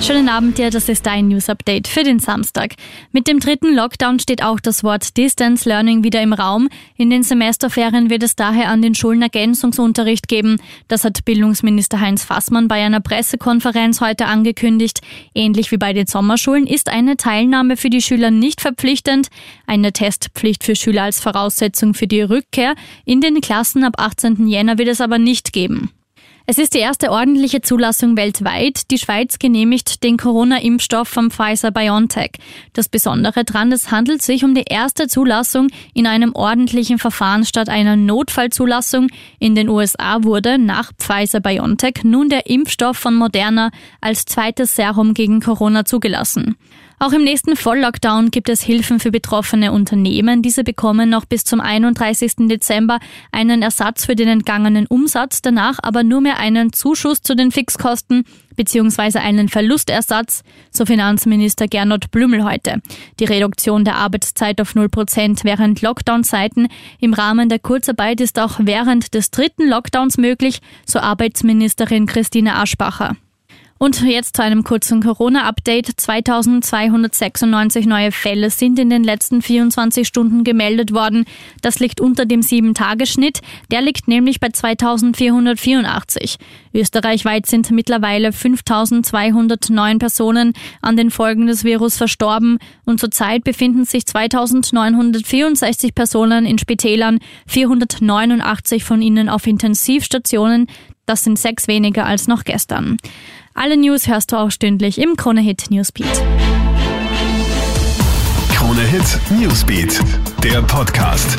Schönen Abend dir, das ist dein News Update für den Samstag. Mit dem dritten Lockdown steht auch das Wort Distance Learning wieder im Raum. In den Semesterferien wird es daher an den Schulen Ergänzungsunterricht geben. Das hat Bildungsminister Heinz Fassmann bei einer Pressekonferenz heute angekündigt. Ähnlich wie bei den Sommerschulen ist eine Teilnahme für die Schüler nicht verpflichtend. Eine Testpflicht für Schüler als Voraussetzung für die Rückkehr in den Klassen ab 18. Jänner wird es aber nicht geben. Es ist die erste ordentliche Zulassung weltweit. Die Schweiz genehmigt den Corona-Impfstoff vom Pfizer-BioNTech. Das Besondere daran, es handelt sich um die erste Zulassung in einem ordentlichen Verfahren statt einer Notfallzulassung. In den USA wurde nach Pfizer-BioNTech nun der Impfstoff von Moderna als zweites Serum gegen Corona zugelassen. Auch im nächsten Volllockdown gibt es Hilfen für betroffene Unternehmen. Diese bekommen noch bis zum 31. Dezember einen Ersatz für den entgangenen Umsatz, danach aber nur mehr einen Zuschuss zu den Fixkosten bzw. einen Verlustersatz, so Finanzminister Gernot Blümel heute. Die Reduktion der Arbeitszeit auf 0 Prozent während Lockdown-Zeiten im Rahmen der Kurzarbeit ist auch während des dritten Lockdowns möglich, so Arbeitsministerin Christine Aschbacher. Und jetzt zu einem kurzen Corona-Update. 2296 neue Fälle sind in den letzten 24 Stunden gemeldet worden. Das liegt unter dem 7-Tage-Schnitt. Der liegt nämlich bei 2484. Österreichweit sind mittlerweile 5209 Personen an den Folgen des Virus verstorben und zurzeit befinden sich 2964 Personen in Spitälern, 489 von ihnen auf Intensivstationen. Das sind sechs weniger als noch gestern. Alle News hörst du auch stündlich im Krone Hit Newsbeat. Krone Hit Newsbeat, der Podcast.